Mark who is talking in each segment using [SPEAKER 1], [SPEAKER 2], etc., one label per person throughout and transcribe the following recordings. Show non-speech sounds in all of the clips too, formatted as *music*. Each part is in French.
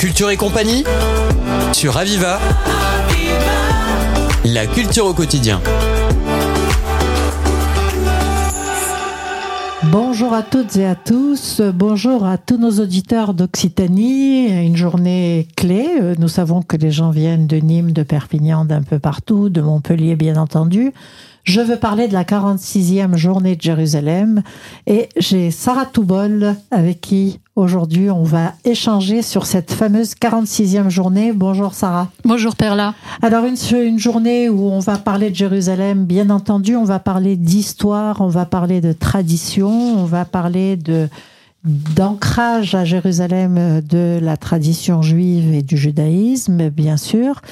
[SPEAKER 1] Culture et compagnie sur Aviva. La culture au quotidien.
[SPEAKER 2] Bonjour à toutes et à tous, bonjour à tous nos auditeurs d'Occitanie. Une journée clé. Nous savons que les gens viennent de Nîmes, de Perpignan, d'un peu partout, de Montpellier bien entendu. Je veux parler de la 46e journée de Jérusalem et j'ai Sarah Toubol avec qui aujourd'hui on va échanger sur cette fameuse 46e journée. Bonjour Sarah.
[SPEAKER 3] Bonjour Perla.
[SPEAKER 2] Alors une, une journée où on va parler de Jérusalem, bien entendu, on va parler d'histoire, on va parler de tradition, on va parler de d'ancrage à Jérusalem de la tradition juive et du judaïsme, bien sûr.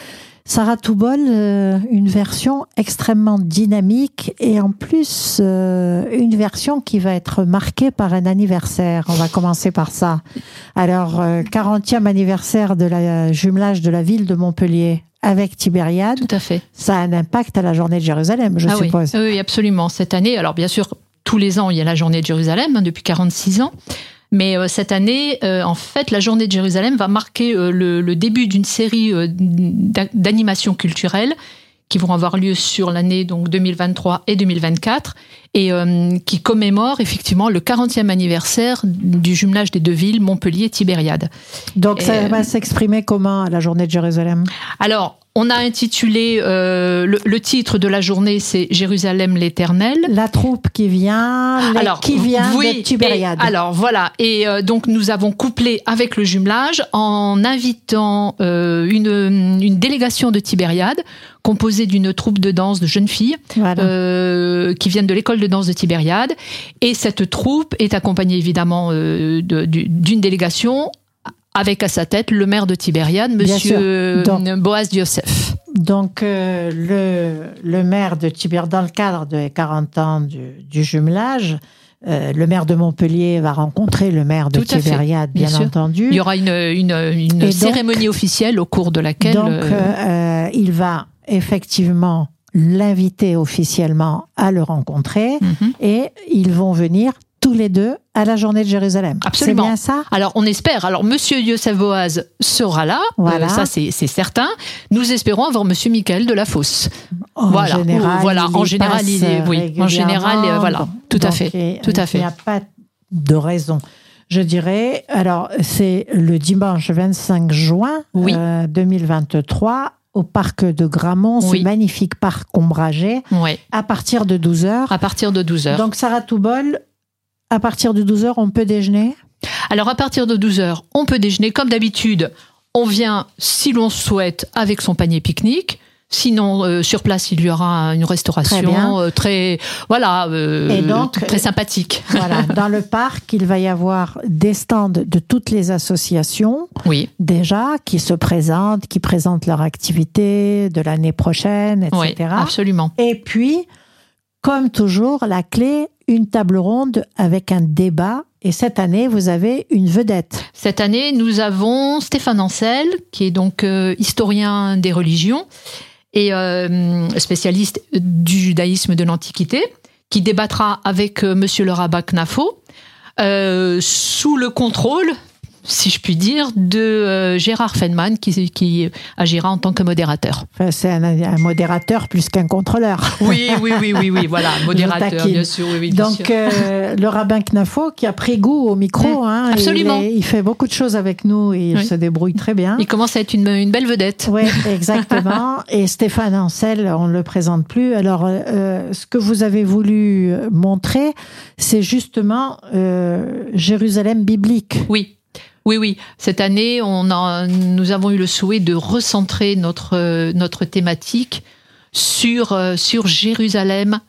[SPEAKER 2] Sarah Toubol, euh, une version extrêmement dynamique et en plus euh, une version qui va être marquée par un anniversaire. On va commencer par ça. Alors, 40e euh, anniversaire de la jumelage de la ville de Montpellier avec Tibériade.
[SPEAKER 3] Tout à fait.
[SPEAKER 2] Ça a un impact à la journée de Jérusalem, je
[SPEAKER 3] ah
[SPEAKER 2] suppose.
[SPEAKER 3] Oui. oui, absolument. Cette année, alors bien sûr, tous les ans, il y a la journée de Jérusalem, hein, depuis 46 ans. Mais euh, cette année, euh, en fait, la journée de Jérusalem va marquer euh, le, début d'une série d'animations culturelles qui vont avoir lieu sur l'année donc 2023 et 2024 et qui commémorent effectivement le 40e anniversaire du jumelage des deux villes Montpellier-Tibériade.
[SPEAKER 2] Donc ça va s'exprimer comment la journée de Jérusalem?
[SPEAKER 3] Alors on a intitulé euh, le, titre de la journée, c'est Jérusalem l'Éternel.
[SPEAKER 2] La troupe qui vient, alors, qui vient de Tibériade.
[SPEAKER 3] alors voilà, et euh, donc nous avons couplé avec le jumelage en invitant euh, une, une, délégation de Tibériade composée d'une troupe de danse de jeunes filles qui viennent de l'école de danse de Tibériade. Et cette troupe est accompagnée évidemment d'une délégation avec à sa tête le maire de Tibériade, Monsieur Boaz Diosef.
[SPEAKER 2] Donc euh, le, le, maire de Tibériade, dans le cadre des 40 ans du, jumelage, euh, le maire de Montpellier va rencontrer le maire de Tibériade, bien, entendu.
[SPEAKER 3] Il y aura une, une, une cérémonie officielle au cours de laquelle...
[SPEAKER 2] Donc, euh, il va effectivement l'inviter officiellement à le rencontrer mhm. et ils vont venir tous les deux à la journée de Jérusalem.
[SPEAKER 3] Absolument.
[SPEAKER 2] C'est bien ça?
[SPEAKER 3] Alors, on espère. Alors, Monsieur Yosef Boaz sera là. Euh, voilà. ça, c'est certain. Nous espérons avoir Monsieur Michael de la Fosse.
[SPEAKER 2] En voilà. Général,
[SPEAKER 3] voilà. En général, il est, oui. En général, euh, voilà. Tout à fait. Tout à fait.
[SPEAKER 2] Il n'y a pas de raison. Je dirais, alors, c'est le dimanche 25 juin 2023 euh, au parc de Gramont, ce magnifique parc ombragé,
[SPEAKER 3] oui.
[SPEAKER 2] à partir de 12h.
[SPEAKER 3] À partir de 12h.
[SPEAKER 2] Donc, Sarah Toubol, à partir de 12h, on peut déjeuner?
[SPEAKER 3] Alors à partir de 12h, on peut déjeuner comme d'habitude. On vient, si l'on souhaite, avec son panier pique-nique. Sinon, euh, sur place, il y aura une restauration euh, très, voilà, euh, très sympathique. *laughs*
[SPEAKER 2] Voilà, dans le parc, il va y avoir des stands de toutes les associations,
[SPEAKER 3] oui.
[SPEAKER 2] déjà, qui se présentent, qui présentent leur activité de l'année prochaine, etc.
[SPEAKER 3] Oui, absolument.
[SPEAKER 2] Et puis, comme toujours, la clé, une table ronde avec un débat. Et cette année, vous avez une vedette.
[SPEAKER 3] Cette année, nous avons Stéphane Ancel, qui est donc euh, historien des religions et euh, spécialiste du judaïsme de l'Antiquité, qui débattra avec euh, Monsieur le rabbin Knafo, sous le contrôle si je puis dire, de euh, Gérard Feynman qui, qui, agira en tant que modérateur.
[SPEAKER 2] c'est un, modérateur plus qu'un contrôleur.
[SPEAKER 3] Oui, oui, oui, oui, oui, *laughs* voilà, modérateur, bien sûr. Oui,
[SPEAKER 2] Donc, euh, le rabbin Knafo qui a pris goût au micro. Hein,
[SPEAKER 3] absolument.
[SPEAKER 2] Il, fait beaucoup de choses avec nous et il se débrouille très bien.
[SPEAKER 3] Il commence à être une, une belle vedette.
[SPEAKER 2] Oui, exactement. *laughs* et Stéphane Ancel, on ne le présente plus. Alors, euh, ce que vous avez voulu montrer, c'est justement Jérusalem biblique.
[SPEAKER 3] Oui. Oui, oui. Cette année, on nous avons eu le souhait de recentrer notre, notre thématique sur, euh, sur Jérusalem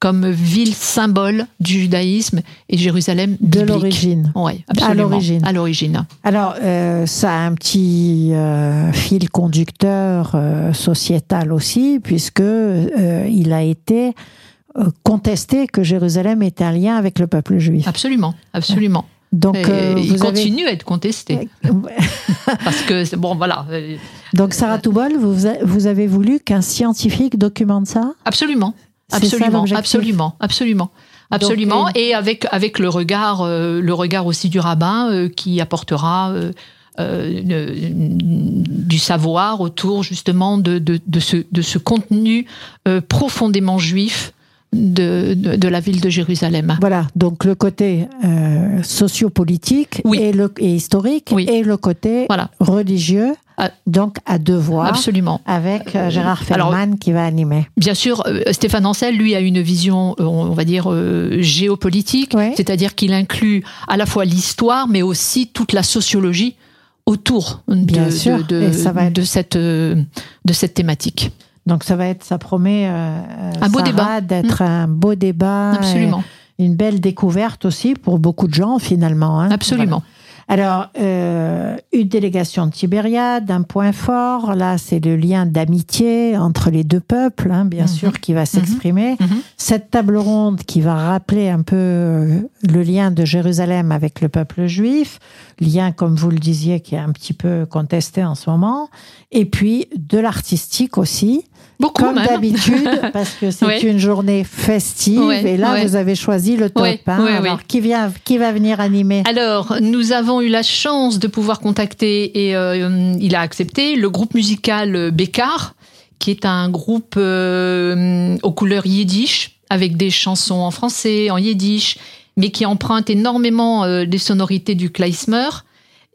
[SPEAKER 3] comme ville symbole du judaïsme et Jérusalem
[SPEAKER 2] de l'origine.
[SPEAKER 3] Oui, À l'origine. À l'origine.
[SPEAKER 2] Alors, euh, ça a un petit euh, fil conducteur sociétal aussi, puisque il a été contesté que Jérusalem est un lien avec le peuple juif.
[SPEAKER 3] Absolument, absolument. Donc, euh, il continue à être contesté. *laughs* Parce que, bon, voilà.
[SPEAKER 2] Donc, Sarah Toubol, vous, vous avez voulu qu'un scientifique documente ça?
[SPEAKER 3] Absolument. Absolument, absolument, absolument. Absolument, et avec avec le regard, euh, le regard aussi du rabbin euh, qui apportera euh, du savoir autour justement de, de, de, ce, de ce contenu euh, profondément juif de, de, la ville de Jérusalem.
[SPEAKER 2] Voilà, donc le côté euh, sociopolitique et, le, et historique et le côté voilà. religieux. Ah. Donc à deux voix,
[SPEAKER 3] absolument,
[SPEAKER 2] avec euh, Gérard Feldman qui va animer.
[SPEAKER 3] Bien sûr, euh, Stéphane Ancel, lui, a une vision, on va dire géopolitique, c'est-à-dire qu'il inclut à la fois l'histoire, mais aussi toute la sociologie autour de, de, de, de, cette, de cette thématique.
[SPEAKER 2] Donc ça va être, ça promet euh, un beau débat d'être mmh. un beau débat,
[SPEAKER 3] absolument,
[SPEAKER 2] une belle découverte aussi pour beaucoup de gens finalement.
[SPEAKER 3] Hein. Absolument.
[SPEAKER 2] Alors, euh, une délégation de Tibériade, un point fort, là, c'est le lien d'amitié entre les deux peuples, hein, bien mmh. sûr, qui va mmh. s'exprimer. Cette table ronde qui va rappeler un peu euh, le lien de Jérusalem avec le peuple juif, lien, comme vous le disiez, qui est un petit peu contesté en ce moment, et puis de l'artistique aussi.
[SPEAKER 3] Beaucoup
[SPEAKER 2] Comme d'habitude, *laughs* parce que c'est une journée festive. et là, vous avez choisi le top. Hein. Alors, qui, vient, qui va venir animer?
[SPEAKER 3] Alors, nous avons eu la chance de pouvoir contacter, et euh, il a accepté, le groupe musical Bécard, qui est un groupe euh, aux couleurs yiddish, avec des chansons en français, en yiddish, mais qui emprunte énormément euh, des sonorités du klezmer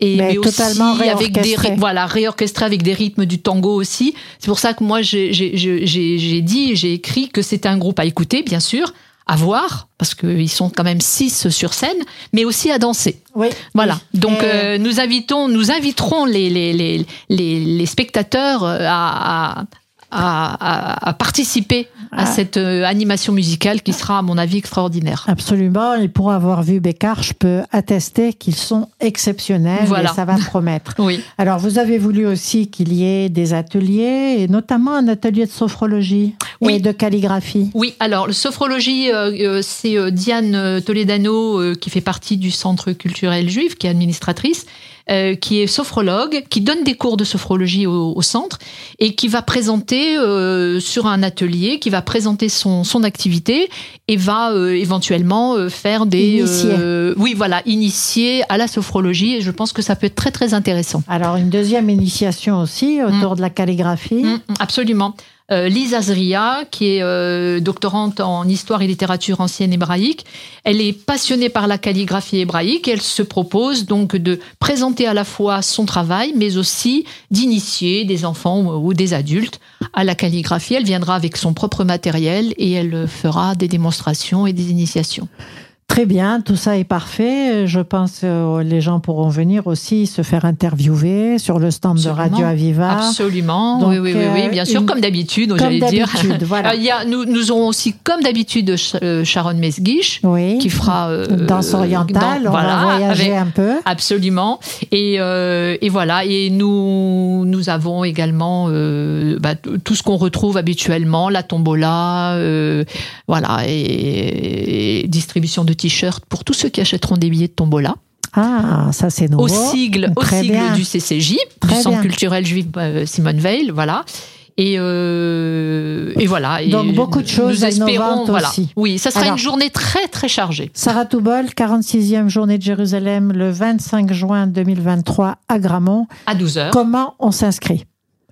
[SPEAKER 3] et mais, aussi avec des voilà réorchestré avec des rythmes du tango aussi. C'est pour ça que moi j'ai dit j'ai écrit que c'était un groupe à écouter bien sûr, à voir parce qu'ils sont quand même six sur scène, mais aussi à danser.
[SPEAKER 2] Oui.
[SPEAKER 3] Voilà. Donc euh, nous invitons nous inviterons les les les les, spectateurs euh, à, à, à, participer à ah. cette euh, animation musicale qui sera, à mon avis, extraordinaire.
[SPEAKER 2] Absolument. Et pour avoir vu Bécard, je peux attester qu'ils sont exceptionnels voilà. et ça va promettre. *laughs*
[SPEAKER 3] oui.
[SPEAKER 2] Alors, vous avez voulu aussi qu'il y ait des ateliers, et notamment un atelier de sophrologie oui. et de calligraphie.
[SPEAKER 3] Oui, alors, le sophrologie, euh, euh, c'est Diane Toledano qui fait partie du Centre culturel juif, qui est administratrice. Euh, qui est sophrologue, qui donne des cours de sophrologie au, centre et qui va présenter euh, sur un atelier, qui va présenter son, son activité et va euh, éventuellement faire des... oui, voilà, initier à la sophrologie et je pense que ça peut être très très intéressant.
[SPEAKER 2] Alors une deuxième initiation aussi autour mm. de la calligraphie. Mm,
[SPEAKER 3] absolument. Euh, Lisa Zria, qui est euh, doctorante en histoire et littérature ancienne hébraïque. Elle est passionnée par la calligraphie hébraïque. elle se propose donc de présenter à la fois son travail, mais aussi d'initier des enfants ou des adultes à la calligraphie. Elle viendra avec son propre matériel et elle fera des démonstrations et des initiations.
[SPEAKER 2] Très bien, tout ça est parfait. Je pense que euh, les gens pourront venir aussi se faire interviewer sur le stand de Radio Aviva.
[SPEAKER 3] Absolument, oui, oui, oui, bien sûr, comme d'habitude, j'allais dire.
[SPEAKER 2] Voilà.
[SPEAKER 3] Il y a, nous, nous aurons aussi, comme d'habitude, euh, Sharon Mesguich, qui fera...
[SPEAKER 2] Euh, danse orientale, on va voyager un peu.
[SPEAKER 3] Absolument. Et, et, voilà, et nous, nous avons également bah, tout ce qu'on retrouve habituellement, la tombola, voilà, et, et distribution de t-shirt pour tous ceux qui achèteront des billets de tombola.
[SPEAKER 2] Ah, ça c'est nouveau.
[SPEAKER 3] Au sigle, au sigle du CCJ, du Centre culturel juif euh, Simone Veil, voilà. Et, euh, et, voilà.
[SPEAKER 2] Donc beaucoup de choses nous espérons, voilà. aussi.
[SPEAKER 3] Oui, ça sera une journée très très chargée.
[SPEAKER 2] Sarah Toubol, 46e journée de Jérusalem, le 25 juin 2023 à Gramont.
[SPEAKER 3] À 12h.
[SPEAKER 2] Comment on s'inscrit?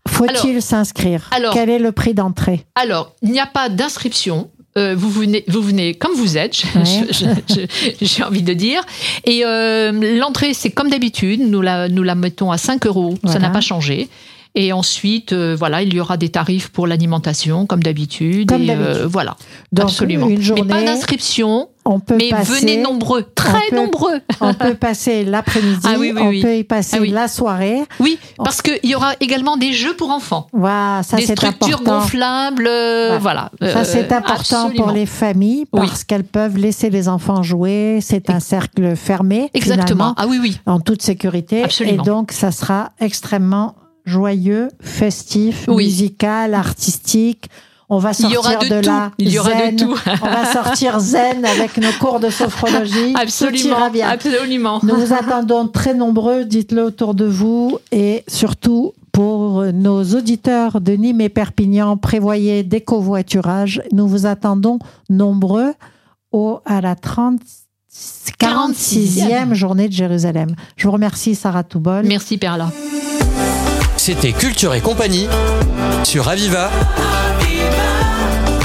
[SPEAKER 2] Faut-il s'inscrire? Quel est le prix d'entrée?
[SPEAKER 3] Alors, il n'y a pas d'inscription. Euh, vous, venez, vous venez comme vous êtes, j'ai envie de dire. Et euh, l'entrée, c'est comme d'habitude, nous la, nous la mettons à 5 euros, ça n'a pas changé. Et ensuite, euh, voilà, il y aura des tarifs pour l'alimentation, comme d'habitude.
[SPEAKER 2] Comme
[SPEAKER 3] voilà, absolument.
[SPEAKER 2] Une journée,
[SPEAKER 3] Mais pas d'inscription. On peut mais venez nombreux, très nombreux.
[SPEAKER 2] On peut *laughs* passer l'après-midi, ah on peut y passer ah la soirée.
[SPEAKER 3] Oui, parce qu'il y aura également des jeux pour enfants.
[SPEAKER 2] Voilà, ça
[SPEAKER 3] des structures gonflables, euh, voilà.
[SPEAKER 2] Ça c'est euh, important pour les familles parce qu'elles peuvent laisser les enfants jouer. C'est un cercle fermé.
[SPEAKER 3] Exactement.
[SPEAKER 2] Ah
[SPEAKER 3] oui, oui.
[SPEAKER 2] En toute sécurité.
[SPEAKER 3] Absolument.
[SPEAKER 2] Et donc ça sera extrêmement joyeux, festif, musical, artistique. On va sortir de, là
[SPEAKER 3] Il y aura
[SPEAKER 2] zen.
[SPEAKER 3] de tout.
[SPEAKER 2] On va sortir zen avec nos cours de sophrologie.
[SPEAKER 3] Absolument.
[SPEAKER 2] bien.
[SPEAKER 3] Absolument.
[SPEAKER 2] Nous vous attendons très nombreux. Dites-le autour de vous et surtout pour nos auditeurs de Nîmes et Perpignan, prévoyez des covoiturages. Nous vous attendons nombreux au, à la 30 46e journée de Jérusalem. Je vous remercie, Sarah Toubol.
[SPEAKER 3] Merci, Perla.
[SPEAKER 1] C'était Culture et compagnie sur Aviva.